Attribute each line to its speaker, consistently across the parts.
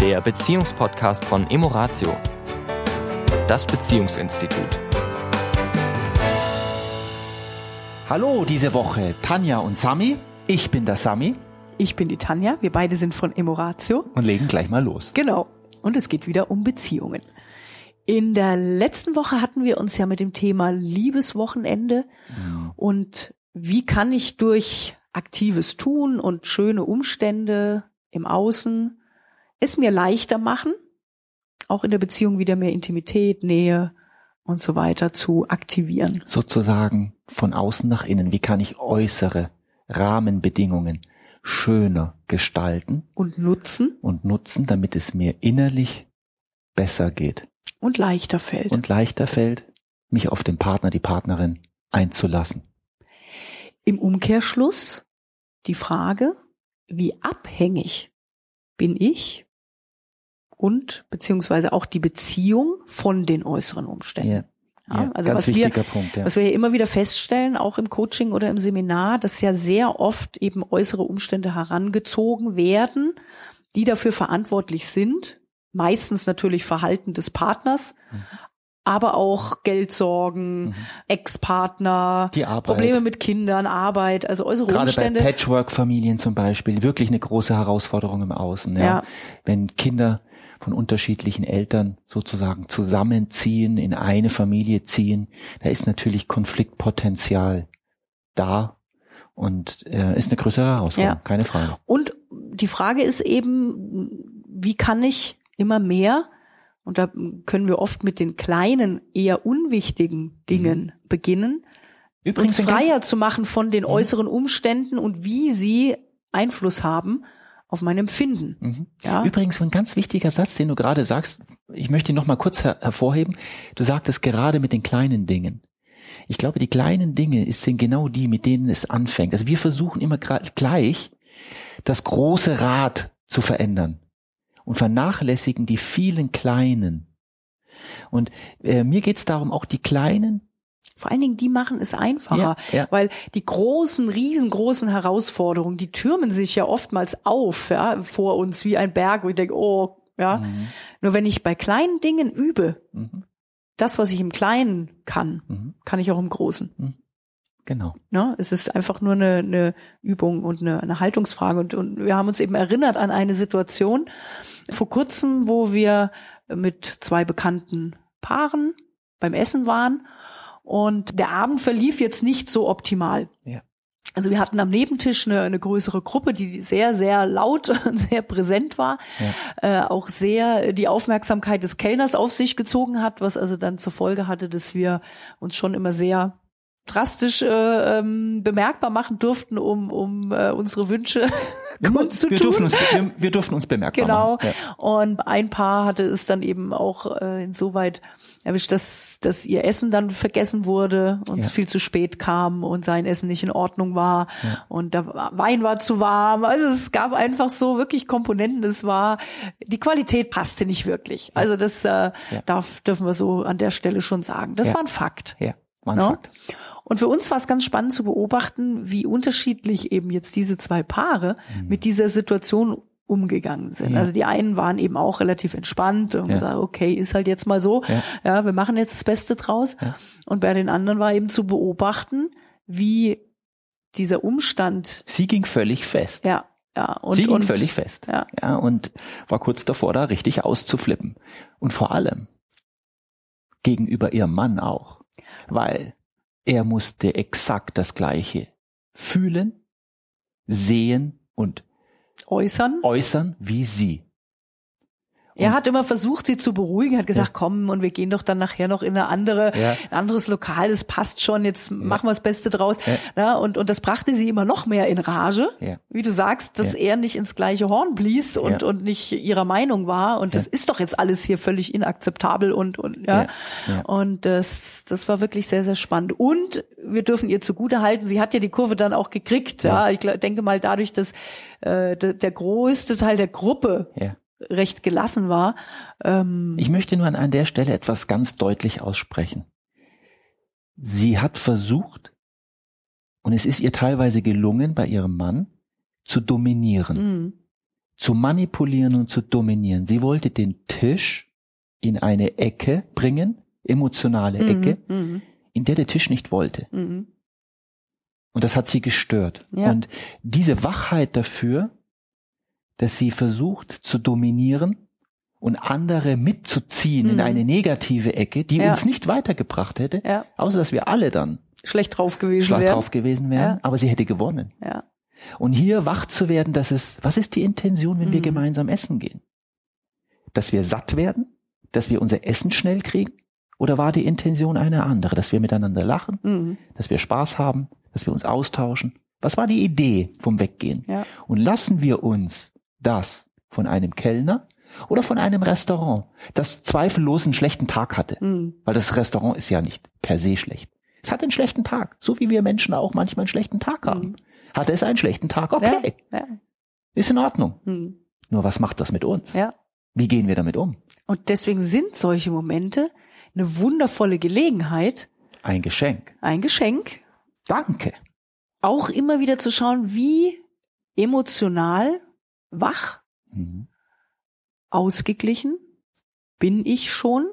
Speaker 1: der Beziehungspodcast von Emoratio, das Beziehungsinstitut.
Speaker 2: Hallo diese Woche, Tanja und Sami. Ich bin der Sami.
Speaker 3: Ich bin die Tanja. Wir beide sind von Emoratio.
Speaker 2: Und legen gleich mal los.
Speaker 3: Genau. Und es geht wieder um Beziehungen. In der letzten Woche hatten wir uns ja mit dem Thema Liebeswochenende mhm. und wie kann ich durch aktives Tun und schöne Umstände im Außen es mir leichter machen, auch in der Beziehung wieder mehr Intimität, Nähe und so weiter zu aktivieren.
Speaker 2: Sozusagen von außen nach innen. Wie kann ich äußere Rahmenbedingungen schöner gestalten
Speaker 3: und nutzen
Speaker 2: und nutzen, damit es mir innerlich besser geht
Speaker 3: und leichter fällt
Speaker 2: und leichter fällt, mich auf den Partner, die Partnerin einzulassen.
Speaker 3: Im Umkehrschluss die Frage, wie abhängig bin ich und beziehungsweise auch die Beziehung von den äußeren Umständen.
Speaker 2: Ja. Ja, also was
Speaker 3: wir,
Speaker 2: Punkt,
Speaker 3: ja. was wir ja immer wieder feststellen, auch im Coaching oder im Seminar, dass ja sehr oft eben äußere Umstände herangezogen werden, die dafür verantwortlich sind. Meistens natürlich Verhalten des Partners, mhm. aber auch Geldsorgen, mhm. Ex-Partner, Probleme mit Kindern, Arbeit, also äußere
Speaker 2: Gerade
Speaker 3: Umstände.
Speaker 2: Bei Patchwork-Familien zum Beispiel, wirklich eine große Herausforderung im Außen. Ja. Wenn Kinder von unterschiedlichen Eltern sozusagen zusammenziehen, in eine Familie ziehen, da ist natürlich Konfliktpotenzial da und äh, ist eine größere Herausforderung, ja. keine Frage.
Speaker 3: Und die Frage ist eben, wie kann ich immer mehr, und da können wir oft mit den kleinen, eher unwichtigen Dingen mhm. beginnen, Übrigens uns freier zu machen von den mhm. äußeren Umständen und wie sie Einfluss haben auf mein Empfinden.
Speaker 2: Mhm. Ja? Übrigens ein ganz wichtiger Satz, den du gerade sagst, ich möchte ihn noch mal kurz her hervorheben. Du sagtest gerade mit den kleinen Dingen. Ich glaube, die kleinen Dinge sind genau die, mit denen es anfängt. Also wir versuchen immer gleich, das große Rad zu verändern und vernachlässigen die vielen kleinen. Und äh, mir geht es darum, auch die kleinen
Speaker 3: vor allen Dingen, die machen es einfacher, ja, ja. weil die großen, riesengroßen Herausforderungen, die türmen sich ja oftmals auf, ja, vor uns wie ein Berg, wo ich denke, oh, ja. Mhm. Nur wenn ich bei kleinen Dingen übe, mhm. das, was ich im Kleinen kann, mhm. kann ich auch im Großen. Mhm.
Speaker 2: Genau.
Speaker 3: Ja, es ist einfach nur eine, eine Übung und eine, eine Haltungsfrage. Und, und wir haben uns eben erinnert an eine Situation vor kurzem, wo wir mit zwei bekannten Paaren beim Essen waren und der Abend verlief jetzt nicht so optimal. Ja. Also wir hatten am Nebentisch eine, eine größere Gruppe, die sehr, sehr laut und sehr präsent war, ja. äh, auch sehr die Aufmerksamkeit des Kellners auf sich gezogen hat, was also dann zur Folge hatte, dass wir uns schon immer sehr drastisch äh, ähm, bemerkbar machen durften, um, um äh, unsere Wünsche
Speaker 2: wir, Durften uns, wir, wir durften uns bemerkbar
Speaker 3: genau. machen. Genau. Ja. Und ein Paar hatte es dann eben auch äh, insoweit erwischt, dass, dass ihr Essen dann vergessen wurde und ja. es viel zu spät kam und sein Essen nicht in Ordnung war ja. und der Wein war zu warm. Also es gab einfach so wirklich Komponenten. Es war, die Qualität passte nicht wirklich. Also das äh, darf, dürfen wir so an der Stelle schon sagen. Das war ein Fakt.
Speaker 2: Ja, war ein no? Fakt.
Speaker 3: Und für uns war es ganz spannend zu beobachten, wie unterschiedlich eben jetzt diese zwei Paare mhm. mit dieser Situation umgegangen sind. Ja. Also die einen waren eben auch relativ entspannt und ja. gesagt, okay, ist halt jetzt mal so. Ja. ja, wir machen jetzt das Beste draus. Und bei den anderen war eben zu beobachten, wie dieser Umstand.
Speaker 2: Sie ging völlig fest.
Speaker 3: Ja. Ja,
Speaker 2: und, Sie ging und, völlig fest. Ja. ja, und war kurz davor, da richtig auszuflippen. Und vor allem gegenüber ihrem Mann auch. Weil er musste exakt das Gleiche fühlen, sehen und
Speaker 3: äußern,
Speaker 2: äußern wie sie.
Speaker 3: Er hat immer versucht, sie zu beruhigen, hat gesagt, ja. komm, und wir gehen doch dann nachher noch in eine andere, ja. ein anderes Lokal, das passt schon, jetzt ja. machen wir das Beste draus. Ja. und, und das brachte sie immer noch mehr in Rage, wie du sagst, dass er nicht ins gleiche Horn blies und, und nicht ihrer Meinung war. Und das ist doch jetzt alles hier völlig inakzeptabel und, und, ja. Und das, das war wirklich sehr, sehr spannend. Und wir dürfen ihr zugute halten, sie hat ja die Kurve dann auch gekriegt, ja. Ich denke mal dadurch, dass äh, der, der größte Teil der Gruppe recht gelassen war.
Speaker 2: Ähm ich möchte nur an der Stelle etwas ganz deutlich aussprechen. Sie hat versucht, und es ist ihr teilweise gelungen, bei ihrem Mann zu dominieren. Mhm. zu manipulieren und zu dominieren. Sie wollte den Tisch in eine Ecke bringen, emotionale Ecke,
Speaker 3: Mhm.
Speaker 2: in der der Tisch nicht wollte.
Speaker 3: Mhm.
Speaker 2: Und das hat sie gestört.
Speaker 3: Ja.
Speaker 2: Und diese Wachheit dafür, dass sie versucht zu dominieren und andere mitzuziehen in
Speaker 3: Mhm.
Speaker 2: eine negative Ecke, die
Speaker 3: Ja.
Speaker 2: uns nicht weitergebracht hätte,
Speaker 3: Ja.
Speaker 2: außer dass wir alle dann
Speaker 3: Schlecht drauf gewesen
Speaker 2: schlag
Speaker 3: wären.
Speaker 2: drauf gewesen wären,
Speaker 3: Ja.
Speaker 2: aber sie hätte gewonnen.
Speaker 3: Ja.
Speaker 2: Und hier wach zu werden, dass es, was ist die Intention, wenn wir
Speaker 3: Mhm.
Speaker 2: gemeinsam essen gehen? Dass wir satt werden? Dass wir unser Essen schnell kriegen? Oder war die Intention eine andere? Dass wir miteinander lachen?
Speaker 3: Mhm.
Speaker 2: Dass wir Spaß haben? Dass wir uns austauschen? Was war die Idee vom Weggehen?
Speaker 3: Ja.
Speaker 2: Und lassen wir uns das von einem Kellner oder von einem Restaurant, das zweifellos einen schlechten Tag hatte?
Speaker 3: Mhm.
Speaker 2: Weil das Restaurant ist ja nicht per se schlecht. Es hat einen schlechten Tag, so wie wir Menschen auch manchmal einen schlechten Tag haben.
Speaker 3: Mhm.
Speaker 2: Hat es einen schlechten Tag? Okay,
Speaker 3: Ja.
Speaker 2: ist in Ordnung.
Speaker 3: Mhm.
Speaker 2: Nur was macht das mit uns?
Speaker 3: Ja.
Speaker 2: Wie gehen wir damit um?
Speaker 3: Und deswegen sind solche Momente eine wundervolle Gelegenheit,
Speaker 2: Ein Geschenk.
Speaker 3: ein Geschenk,
Speaker 2: Danke.
Speaker 3: auch immer wieder zu schauen, wie emotional wach,
Speaker 2: Mhm.
Speaker 3: ausgeglichen bin ich schon,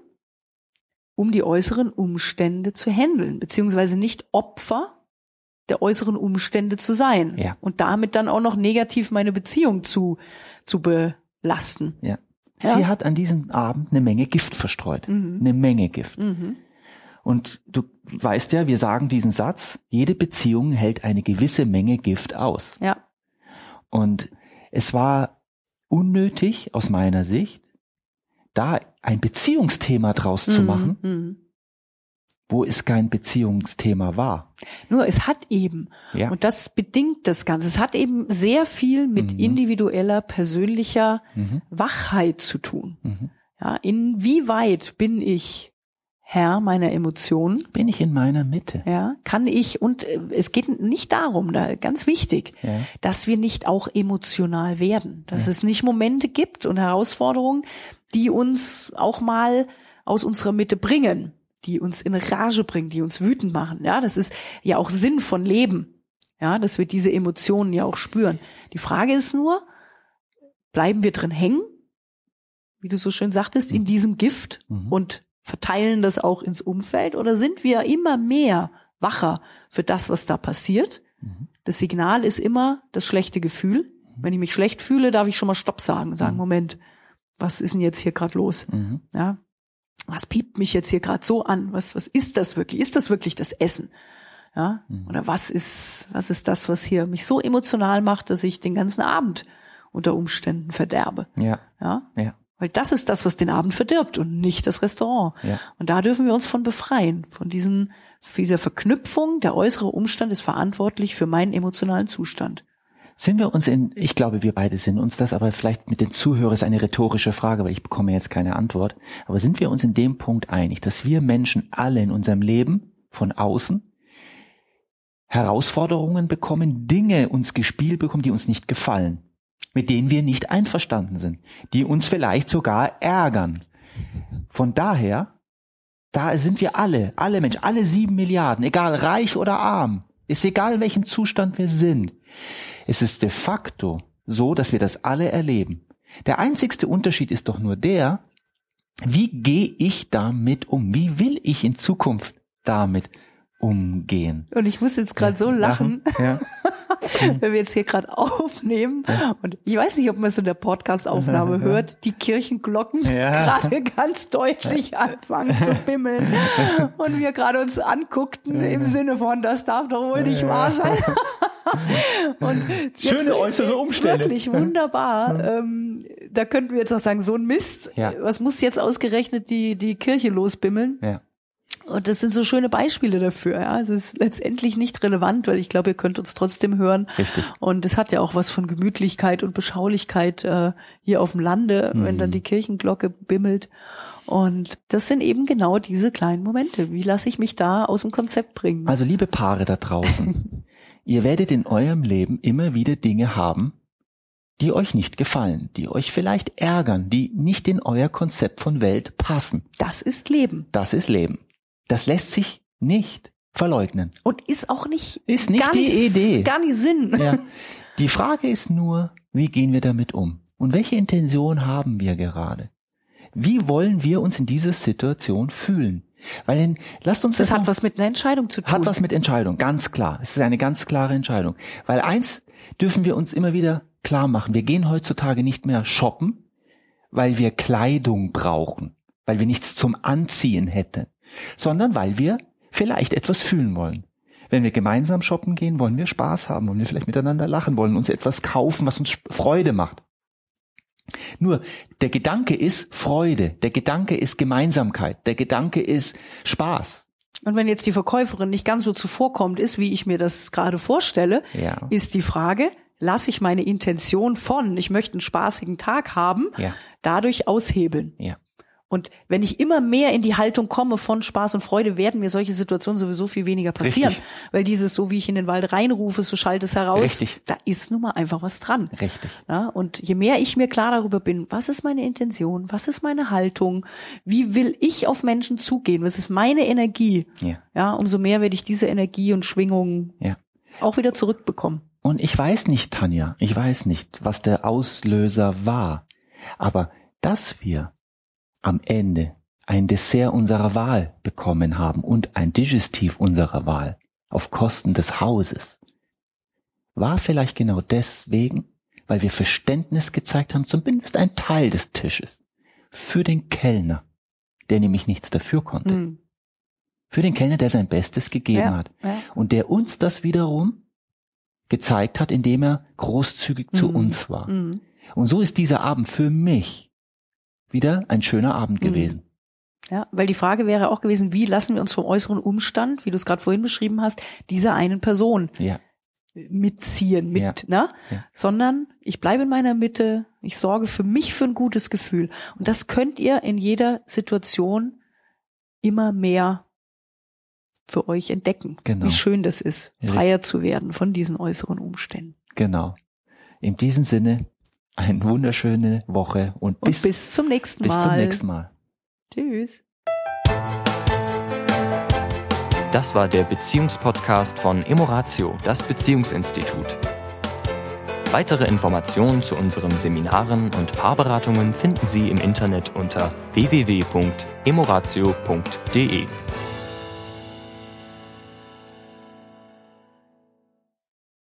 Speaker 3: um die äußeren Umstände zu handeln, beziehungsweise nicht Opfer der äußeren Umstände zu sein
Speaker 2: Ja.
Speaker 3: und damit dann auch noch negativ meine Beziehung zu, zu belasten.
Speaker 2: Ja.
Speaker 3: Ja.
Speaker 2: Sie hat an diesem Abend eine Menge Gift verstreut.
Speaker 3: Mhm.
Speaker 2: Eine Menge Gift.
Speaker 3: Mhm.
Speaker 2: Und du weißt ja, wir sagen diesen Satz, jede Beziehung hält eine gewisse Menge Gift aus.
Speaker 3: Ja.
Speaker 2: Und es war unnötig aus meiner Sicht, da ein Beziehungsthema draus zu
Speaker 3: Mhm.
Speaker 2: machen,
Speaker 3: Mhm.
Speaker 2: wo es kein Beziehungsthema war.
Speaker 3: Nur es hat eben,
Speaker 2: Ja.
Speaker 3: und das bedingt das Ganze, es hat eben sehr viel mit
Speaker 2: Mhm.
Speaker 3: individueller, persönlicher
Speaker 2: Mhm.
Speaker 3: Wachheit zu tun.
Speaker 2: Mhm.
Speaker 3: Ja, inwieweit bin ich Herr meiner Emotionen?
Speaker 2: Bin ich in meiner Mitte?
Speaker 3: Ja, kann ich, und äh, es geht nicht darum, da, ganz wichtig,
Speaker 2: Ja.
Speaker 3: dass wir nicht auch emotional werden, dass es nicht Momente gibt und Herausforderungen, die uns auch mal aus unserer Mitte bringen, die uns in Rage bringen, die uns wütend machen. Ja, das ist ja auch Sinn von Leben. Ja, dass wir diese Emotionen ja auch spüren. Die Frage ist nur, bleiben wir drin hängen, wie du so schön sagtest, in diesem Gift
Speaker 2: Mhm.
Speaker 3: und verteilen das auch ins Umfeld oder sind wir immer mehr wacher für das, was da passiert?
Speaker 2: Mhm.
Speaker 3: Das Signal ist immer das schlechte Gefühl. Wenn ich mich schlecht fühle, darf ich schon mal Stopp sagen und sagen,
Speaker 2: Mhm.
Speaker 3: Moment, was ist denn jetzt hier gerade los?
Speaker 2: Mhm.
Speaker 3: Ja, was piept mich jetzt hier gerade so an? Was was ist das wirklich? Ist das wirklich das Essen? Ja,
Speaker 2: Mhm.
Speaker 3: oder was ist was ist das, was hier mich so emotional macht, dass ich den ganzen Abend unter Umständen verderbe?
Speaker 2: Ja.
Speaker 3: Ja,
Speaker 2: Ja.
Speaker 3: Weil das ist das, was den Abend verdirbt und nicht das Restaurant.
Speaker 2: Ja.
Speaker 3: Und da dürfen wir uns von befreien, von diesen, dieser Verknüpfung. Der äußere Umstand ist verantwortlich für meinen emotionalen Zustand.
Speaker 2: Sind wir uns in, ich glaube, wir beide sind uns das, aber vielleicht mit den Zuhörern ist eine rhetorische Frage, weil ich bekomme jetzt keine Antwort. Aber sind wir uns in dem Punkt einig, dass wir Menschen alle in unserem Leben von außen Herausforderungen bekommen, Dinge uns gespielt bekommen, die uns nicht gefallen, mit denen wir nicht einverstanden sind, die uns vielleicht sogar ärgern. Von daher, da sind wir alle, alle Menschen, alle sieben Milliarden, egal reich oder arm, ist egal in welchem Zustand wir sind. Es ist de facto so, dass wir das alle erleben. Der einzigste Unterschied ist doch nur der, wie gehe ich damit um? Wie will ich in Zukunft damit umgehen?
Speaker 3: Und ich muss jetzt gerade so lachen,
Speaker 2: Ja.
Speaker 3: wenn wir jetzt hier gerade aufnehmen. Und ich weiß nicht, ob man es in der Podcast-Aufnahme hört, die Kirchenglocken
Speaker 2: Ja.
Speaker 3: gerade ganz deutlich anfangen zu bimmeln. Und wir gerade uns anguckten im Sinne von, das darf doch wohl nicht wahr sein. Und
Speaker 2: Schöne
Speaker 3: jetzt,
Speaker 2: äußere Umstände.
Speaker 3: Wirklich wunderbar. Ähm, da könnten wir jetzt auch sagen, so ein Mist.
Speaker 2: Ja.
Speaker 3: Was muss jetzt ausgerechnet die, die Kirche losbimmeln?
Speaker 2: Ja.
Speaker 3: Und das sind so schöne Beispiele dafür. Ja, es ist letztendlich nicht relevant, weil ich glaube, ihr könnt uns trotzdem hören.
Speaker 2: Richtig.
Speaker 3: Und es hat ja auch was von Gemütlichkeit und Beschaulichkeit äh, hier auf dem Lande, wenn
Speaker 2: Mhm.
Speaker 3: dann die Kirchenglocke bimmelt. Und das sind eben genau diese kleinen Momente. Wie lasse ich mich da aus dem Konzept bringen?
Speaker 2: Also liebe Paare da draußen, ihr werdet in eurem Leben immer wieder Dinge haben, die euch nicht gefallen, die euch vielleicht ärgern, die nicht in euer Konzept von Welt passen.
Speaker 3: das ist Leben.
Speaker 2: Das ist Leben. Das lässt sich nicht verleugnen.
Speaker 3: Und ist auch nicht,
Speaker 2: Ist nicht die
Speaker 3: nicht,
Speaker 2: Idee.
Speaker 3: Gar nicht Sinn.
Speaker 2: Ja. Die Frage ist nur, wie gehen wir damit um? Und welche Intention haben wir gerade? Wie wollen wir uns in dieser Situation fühlen? Weil in, lasst uns
Speaker 3: Das
Speaker 2: das
Speaker 3: hat
Speaker 2: noch-
Speaker 3: was mit einer Entscheidung zu tun.
Speaker 2: hat was mit Entscheidung, ganz klar. Es ist eine ganz klare Entscheidung. Weil eins dürfen wir uns immer wieder klar machen. Wir gehen heutzutage nicht mehr shoppen, weil wir Kleidung brauchen, weil wir nichts zum Anziehen hätten, sondern weil wir vielleicht etwas fühlen wollen. Wenn wir gemeinsam shoppen gehen, wollen wir Spaß haben, wollen wir vielleicht miteinander lachen, wollen uns etwas kaufen, was uns Freude macht. Nur der Gedanke ist Freude, der Gedanke ist Gemeinsamkeit, der Gedanke ist Spaß.
Speaker 3: Und wenn jetzt die Verkäuferin nicht ganz so zuvorkommt ist, wie ich mir das gerade vorstelle,
Speaker 2: Ja.
Speaker 3: ist die Frage, lasse ich meine Intention von, ich möchte einen spaßigen Tag haben,
Speaker 2: Ja.
Speaker 3: dadurch aushebeln.
Speaker 2: Ja.
Speaker 3: Und wenn ich immer mehr in die Haltung komme von Spaß und Freude, werden mir solche Situationen sowieso viel weniger passieren.
Speaker 2: Richtig.
Speaker 3: Weil dieses, so wie ich in den Wald reinrufe, so schallt es heraus,
Speaker 2: Richtig.
Speaker 3: da ist nun mal einfach was dran.
Speaker 2: Richtig.
Speaker 3: Ja, und je mehr ich mir klar darüber bin, was ist meine Intention, was ist meine Haltung, wie will ich auf Menschen zugehen, was ist meine Energie,
Speaker 2: Ja.
Speaker 3: ja, umso mehr werde ich diese Energie und Schwingung
Speaker 2: Ja.
Speaker 3: auch wieder zurückbekommen.
Speaker 2: Und ich weiß nicht, Tanja, ich weiß nicht, was der Auslöser war. Aber dass wir am Ende ein Dessert unserer Wahl bekommen haben und ein Digestiv unserer Wahl auf Kosten des Hauses, war vielleicht genau deswegen, weil wir Verständnis gezeigt haben, zumindest ein Teil des Tisches, für den Kellner, der nämlich nichts dafür konnte.
Speaker 3: Hm.
Speaker 2: Für den Kellner, der sein Bestes gegeben
Speaker 3: Ja,
Speaker 2: hat.
Speaker 3: ja.
Speaker 2: Und der uns das wiederum gezeigt hat, indem er großzügig zu
Speaker 3: Mhm.
Speaker 2: uns war.
Speaker 3: Mhm.
Speaker 2: Und so ist dieser Abend für mich wieder ein schöner Abend
Speaker 3: Mhm.
Speaker 2: gewesen.
Speaker 3: Ja, weil die Frage wäre auch gewesen, wie lassen wir uns vom äußeren Umstand, wie du es gerade vorhin beschrieben hast, dieser einen Person
Speaker 2: Ja,
Speaker 3: mitziehen, mit,
Speaker 2: Ja.
Speaker 3: ne?
Speaker 2: Ja.
Speaker 3: Sondern ich bleibe in meiner Mitte, ich sorge für mich für ein gutes Gefühl. Und das könnt ihr in jeder Situation immer mehr für euch entdecken.
Speaker 2: Genau.
Speaker 3: Wie schön das ist, freier zu werden von diesen äußeren Umständen.
Speaker 2: genau. In diesem Sinne, eine wunderschöne Woche und
Speaker 3: Und
Speaker 2: bis,
Speaker 3: bis, zum nächsten
Speaker 2: bis
Speaker 3: Mal.
Speaker 2: zum nächsten Mal.
Speaker 3: Tschüss.
Speaker 1: Das war der Beziehungspodcast von Emoratio, das Beziehungsinstitut. Weitere Informationen zu unseren Seminaren und Paarberatungen finden Sie im Internet unter www.emoratio.de.